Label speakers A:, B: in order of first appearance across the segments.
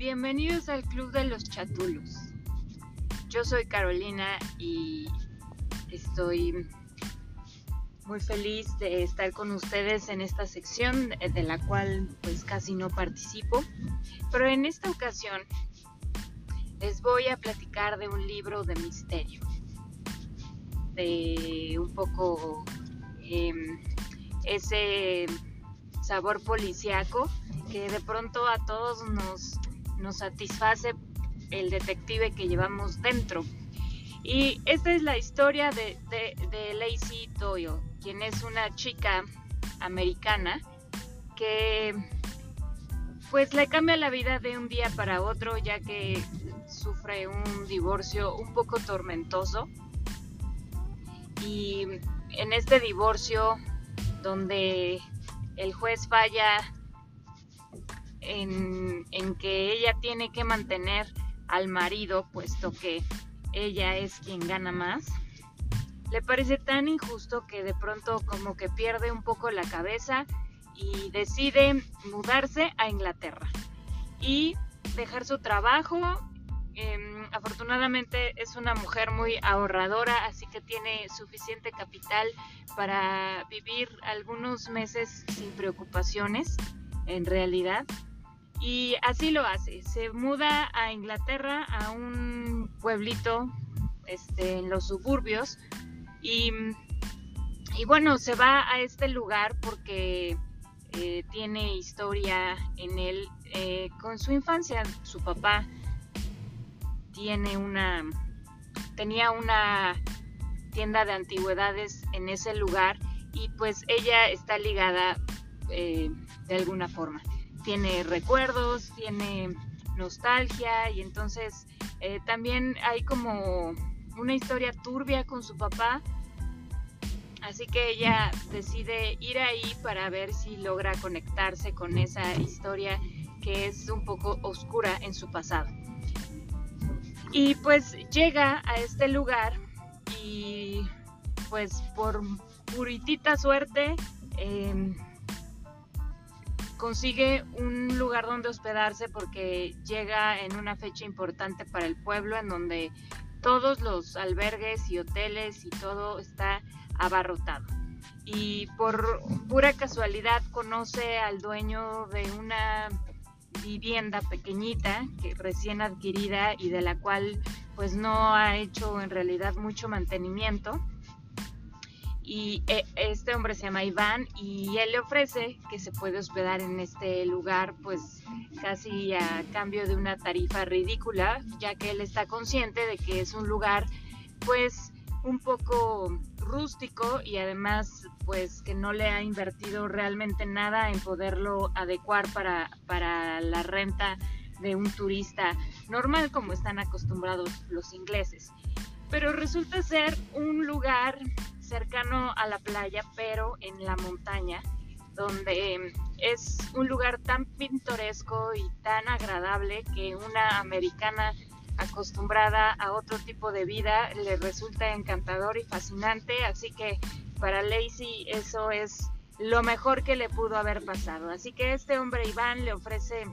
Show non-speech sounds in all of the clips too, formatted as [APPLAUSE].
A: Bienvenidos al Club de los Chatulos. Yo soy Carolina y estoy muy feliz de estar con ustedes en esta sección de la cual pues casi no participo. Pero en esta ocasión les voy a platicar de un libro de misterio. De un poco em, ese sabor policíaco que de pronto a todos nos, nos satisface el detective que llevamos dentro. Y esta es la historia de, de, Lacey Doyle, quien es una chica americana que pues le cambia la vida de un día para otro ya que sufre un divorcio un poco tormentoso y en este divorcio donde el juez falla en, que ella tiene que mantener al marido, puesto que ella es quien gana más, le parece tan injusto que de pronto como que pierde un poco la cabeza y decide mudarse a Inglaterra y dejar su trabajo. Em, afortunadamente es una mujer muy ahorradora, así que tiene suficiente capital para vivir algunos meses sin preocupaciones, en realidad. Y así lo hace. Se muda a Inglaterra, a un pueblito este, en los suburbios. Y, bueno, se va a este lugar porque eh, tiene historia en él eh, con su infancia. Su papá tiene una, tenía una tienda de antigüedades en ese lugar y pues ella está ligada eh, de alguna forma tiene recuerdos, tiene nostalgia y entonces eh, también hay como una historia turbia con su papá. Así que ella decide ir ahí para ver si logra conectarse con esa historia que es un poco oscura en su pasado. Y pues llega a este lugar y pues por puritita suerte eh, consigue un lugar donde hospedarse porque llega en una fecha importante para el pueblo en donde todos los albergues y hoteles y todo está abarrotado. Y por pura casualidad conoce al dueño de una vivienda pequeñita que recién adquirida y de la cual pues no ha hecho en realidad mucho mantenimiento y eh, este hombre se llama Iván y él le ofrece que se puede hospedar en este lugar pues casi a cambio de una tarifa ridícula ya que él está consciente de que es un lugar pues un poco rústico y además pues que no le ha invertido realmente nada en poderlo adecuar para, para la renta de un turista normal como están acostumbrados los ingleses. Pero resulta ser un lugar cercano a la playa, pero en la montaña, donde em, es un lugar tan pintoresco y tan agradable que una americana acostumbrada a otro tipo de vida le resulta encantador y fascinante, así que para Lacey eso es lo mejor que le pudo haber pasado. Así que este hombre Iván le ofrece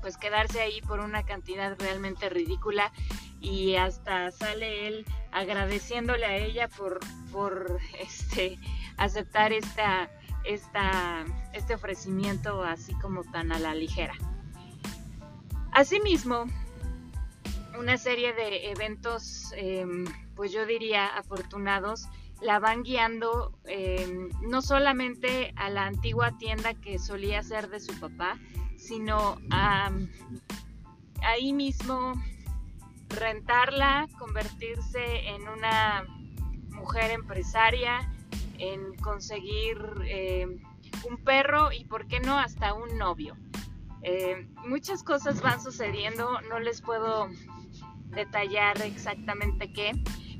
A: pues quedarse ahí por una cantidad realmente ridícula y hasta sale él agradeciéndole a ella por, por [LAUGHS] este, aceptar esta, esta, este ofrecimiento así como tan a la ligera. Asimismo, una serie de eventos, em, pues yo diría afortunados, la van guiando em, no solamente a la antigua tienda que solía ser de su papá, sino a, ahí mismo rentarla, convertirse en una mujer empresaria, en conseguir eh, un perro y, ¿por qué no?, hasta un novio. Eh, muchas cosas van sucediendo, no les puedo detallar exactamente qué,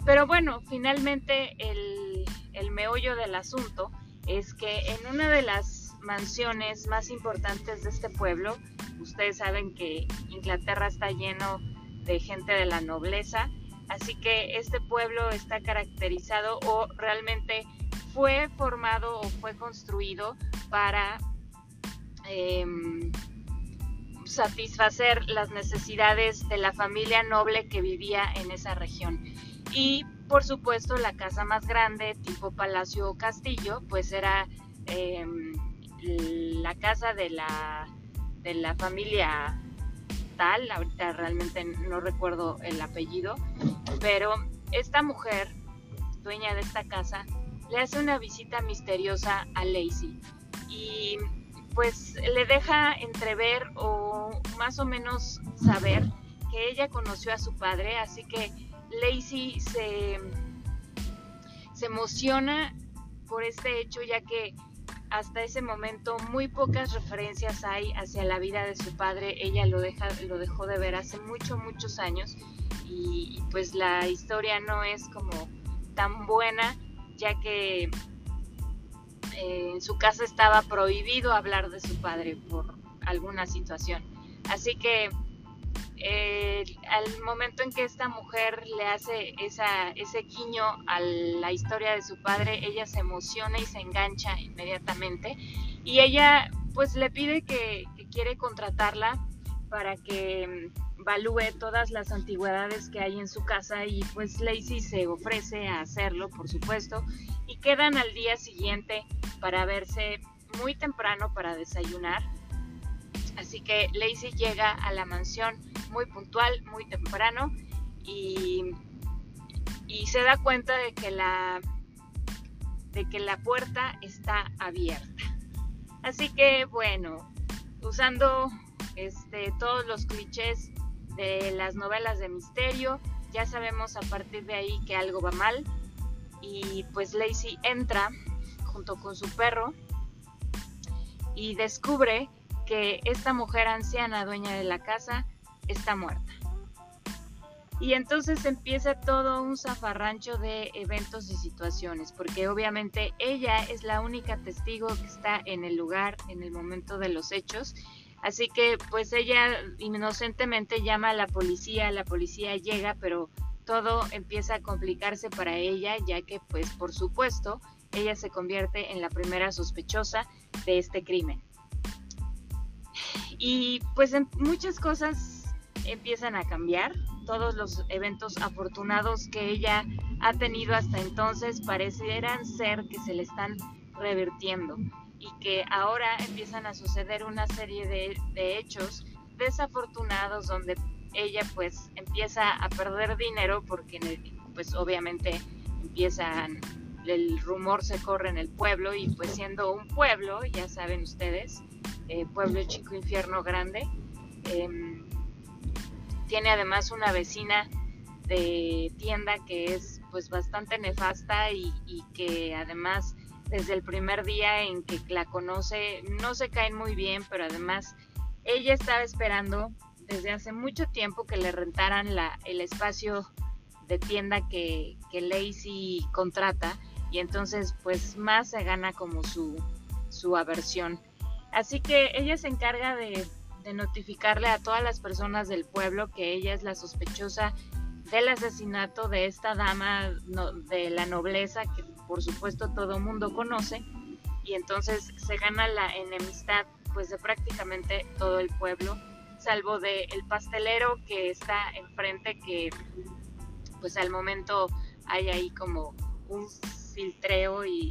A: pero bueno, finalmente el, el meollo del asunto es que en una de las mansiones más importantes de este pueblo, ustedes saben que Inglaterra está lleno de gente de la nobleza. Así que este pueblo está caracterizado o realmente fue formado o fue construido para em, satisfacer las necesidades de la familia noble que vivía en esa región. Y por supuesto la casa más grande, tipo palacio o castillo, pues era em, la casa de la, de la familia tal, ahorita realmente no recuerdo el apellido, pero esta mujer, dueña de esta casa, le hace una visita misteriosa a Lacey y pues le deja entrever o más o menos saber que ella conoció a su padre, así que Lacey se, se emociona por este hecho ya que hasta ese momento muy pocas referencias hay hacia la vida de su padre. Ella lo, deja, lo dejó de ver hace muchos, muchos años y, pues la historia no es como tan buena ya que eh, en su casa estaba prohibido hablar de su padre por alguna situación. Así que eh, al momento en que esta mujer le hace ese guiño a la historia de su padre, ella se emociona y se engancha inmediatamente y ella pues le pide que, quiere contratarla para que mm, evalúe todas las antigüedades que hay en su casa y pues Lacey se ofrece a hacerlo, por supuesto, y quedan al día siguiente para verse muy temprano para desayunar. Así que Lacey llega a la mansión muy puntual, muy temprano y, y se da cuenta de que la de que la puerta está abierta. Así que bueno, usando este, todos los clichés de las novelas de misterio, ya sabemos a partir de ahí que algo va mal y pues Lacey entra junto con su perro y descubre que esta mujer anciana dueña de la casa está muerta. Y entonces empieza todo un zafarrancho de eventos y situaciones, porque obviamente ella es la única testigo que está en el lugar en el momento de los hechos. Así que pues ella inocentemente llama a la policía, la policía llega, pero todo empieza a complicarse para ella, ya que pues por supuesto ella se convierte en la primera sospechosa de este crimen. Y pues en muchas cosas empiezan a cambiar. Todos los eventos afortunados que ella ha tenido hasta entonces parecieran ser que se le están revirtiendo y que ahora empiezan a suceder una serie de, hechos desafortunados donde ella pues empieza a perder dinero porque pues obviamente empiezan el rumor se corre en el pueblo y pues siendo un pueblo ya saben ustedes eh, pueblo chico infierno grande em, tiene además una vecina de tienda que es pues bastante nefasta y, que además desde el primer día en que la conoce no se caen muy bien, pero además ella estaba esperando desde hace mucho tiempo que le rentaran la, el espacio de tienda que, que Lacey contrata y entonces pues más se gana como su, su aversión. Así que ella se encarga de de notificarle a todas las personas del pueblo que ella es la sospechosa del asesinato de esta dama de la nobleza que por supuesto todo mundo conoce. Y entonces se gana la enemistad pues de prácticamente todo el pueblo salvo de el pastelero que está enfrente que pues al momento hay ahí como un filtreo y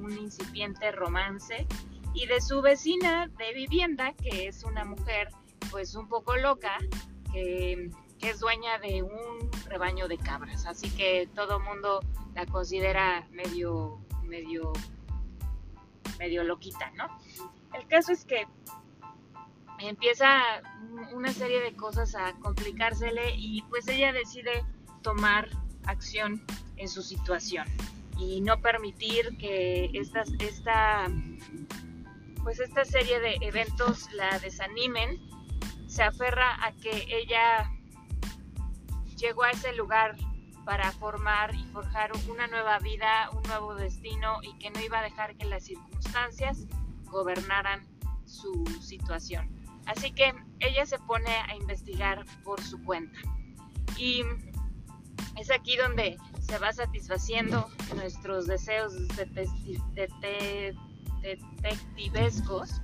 A: un incipiente romance y de su vecina de vivienda, que es una mujer pues un poco loca, que, es dueña de un rebaño de cabras, así que todo mundo la considera medio, medio, medio loquita, ¿no? El caso es que empieza una serie de cosas a complicársele y pues ella decide tomar acción en su situación y no permitir que esta, esta pues esta serie de eventos la desanimen, se aferra a que ella llegó a ese lugar para formar y forjar una nueva vida, un nuevo destino y que no iba a dejar que las circunstancias gobernaran su situación. Así que ella se pone a investigar por su cuenta. Y es aquí donde se va satisfaciendo nuestros deseos de, de, detectivescos,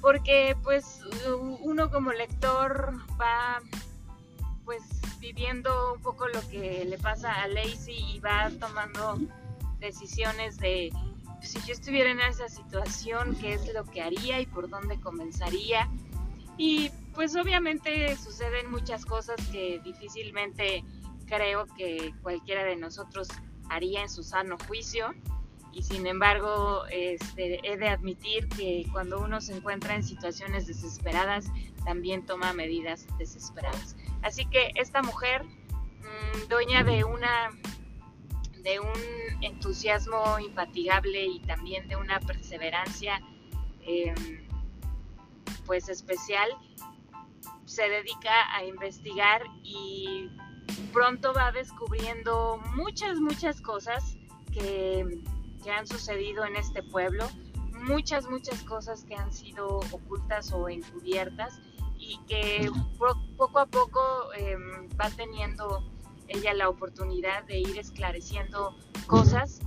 A: porque pues uno como lector va pues viviendo un poco lo que le pasa a Lacey y va tomando decisiones de si yo estuviera en esa situación, qué es lo que haría y por dónde comenzaría. Y pues obviamente suceden muchas cosas que difícilmente creo que cualquiera de nosotros haría en su sano juicio. Y sin embargo, este, he de admitir que cuando uno se encuentra en situaciones desesperadas, también toma medidas desesperadas. Así que esta mujer, mm, dueña de una de un entusiasmo infatigable y también de una perseverancia em, pues especial, se dedica a investigar y pronto va descubriendo muchas, muchas cosas que, que han sucedido en este pueblo, muchas, muchas cosas que han sido ocultas o encubiertas y que poco a poco em, va teniendo ella la oportunidad de ir esclareciendo cosas,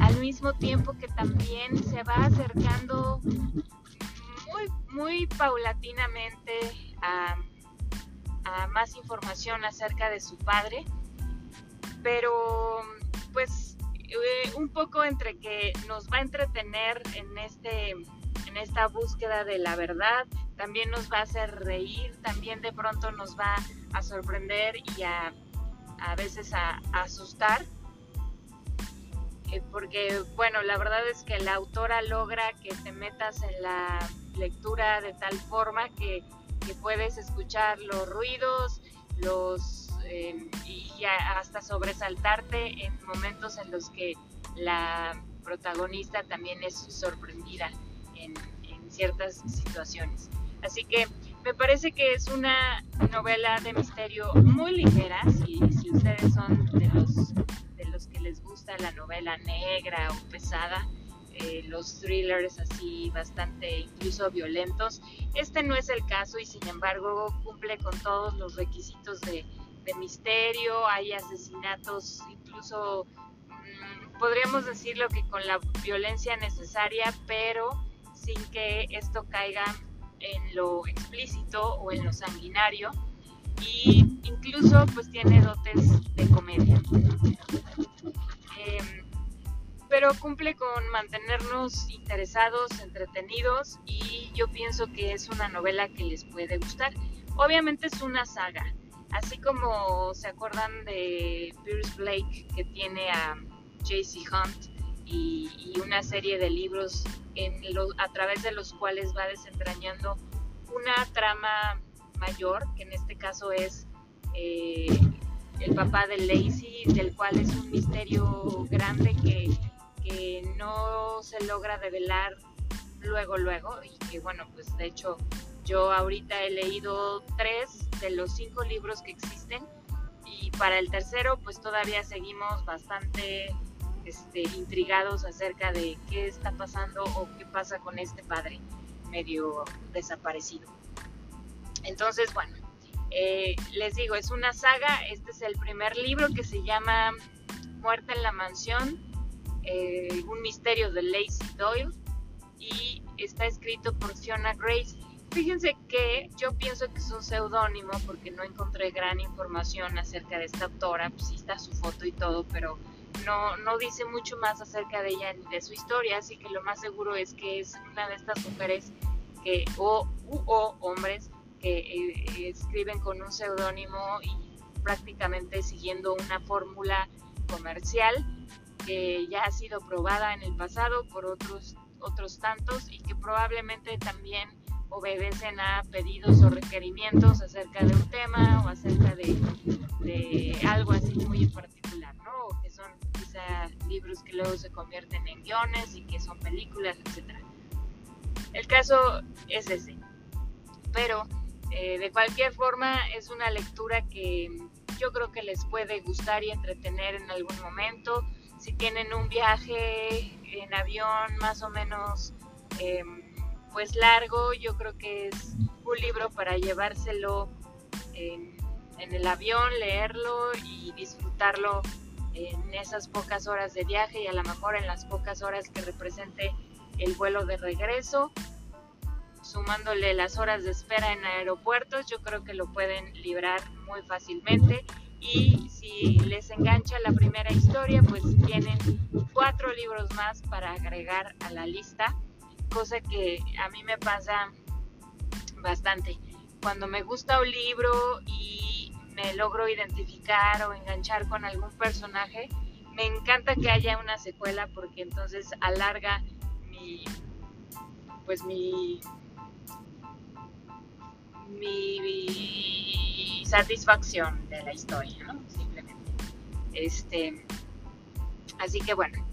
A: al mismo tiempo que también se va acercando muy, muy paulatinamente a, más información acerca de su padre, pero pues eh, un poco entre que nos va a entretener en este en esta búsqueda de la verdad, también nos va a hacer reír, también de pronto nos va a sorprender y a a veces a, asustar, eh, porque bueno, la verdad es que la autora logra que te metas en la lectura de tal forma que, puedes escuchar los ruidos, los em, y, hasta sobresaltarte en momentos en los que la protagonista también es sorprendida en, en ciertas situaciones. Así que me parece que es una novela de misterio muy ligera, si, si ustedes son de los, de los que les gusta la novela negra o pesada, eh, los thrillers así bastante incluso violentos. Este no es el caso y sin embargo cumple con todos los requisitos de, misterio, hay asesinatos incluso mm, podríamos decirlo que con la violencia necesaria, pero sin que esto caiga en lo explícito o en lo sanguinario y incluso pues tiene dotes de comedia. Em, pero cumple con mantenernos interesados, entretenidos y yo pienso que es una novela que les puede gustar. Obviamente es una saga, así como se acuerdan de Pierce Blake que tiene a JC Hunt y, una serie de libros a través de los cuales va desentrañando una trama mayor, que en este caso es eh, el papá de Lacey, del cual es un misterio grande que, que no se logra develar luego, luego, y que bueno, pues de hecho yo ahorita he leído tres de los cinco libros que existen y para el tercero pues todavía seguimos bastante este, intrigados acerca de qué está pasando o qué pasa con este padre medio desaparecido. Entonces, bueno, eh, les digo, es una saga, este es el primer libro que se llama Muerte en la Mansión, eh, un misterio de Lacey Doyle, y está escrito por Fiona Grace. Fíjense que yo pienso que es un seudónimo porque no encontré gran información acerca de esta autora, pues sí está su foto y todo, pero no, no dice mucho más acerca de ella ni de su historia, así que lo más seguro es que es una de estas mujeres que, o, o hombres que eh, escriben con un seudónimo y prácticamente siguiendo una fórmula comercial que ya ha sido probada en el pasado por otros, otros tantos y que probablemente también obedecen a pedidos o requerimientos acerca de un tema o acerca de, de algo así muy particular, ¿no? O que son quizá libros que luego se convierten en guiones y que son películas, etc. El caso es ese. Pero eh, de cualquier forma es una lectura que yo creo que les puede gustar y entretener en algún momento. Si tienen un viaje en avión más o menos em, pues largo, yo creo que es un libro para llevárselo en, el avión, leerlo y disfrutarlo en esas pocas horas de viaje y a lo mejor en las pocas horas que represente el vuelo de regreso. sumándole las horas de espera en aeropuertos, yo creo que lo pueden librar muy fácilmente. Y si les engancha la primera historia, pues tienen cuatro libros más para agregar a la lista, cosa que a mí me pasa bastante. Cuando me gusta un libro y me logro identificar o enganchar con algún personaje, me encanta que haya una secuela porque entonces alarga mi pues mi mi, satisfacción de la historia, ¿no? Simplemente. Este, así que bueno,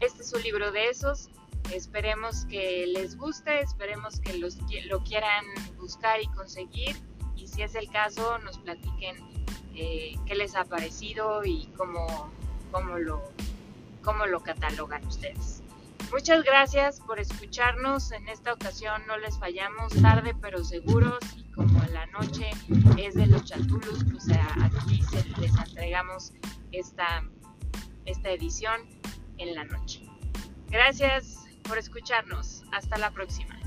A: este es un libro de esos. Esperemos que les guste, esperemos que los, lo quieran buscar y conseguir. Y si es el caso, nos platiquen eh, qué les ha parecido y cómo, cómo, lo, cómo lo catalogan ustedes. Muchas gracias por escucharnos. En esta ocasión no les fallamos tarde pero seguros y como la noche es de los chatulos, pues aquí se, les entregamos esta, esta edición en la noche. Gracias por escucharnos. Hasta la próxima.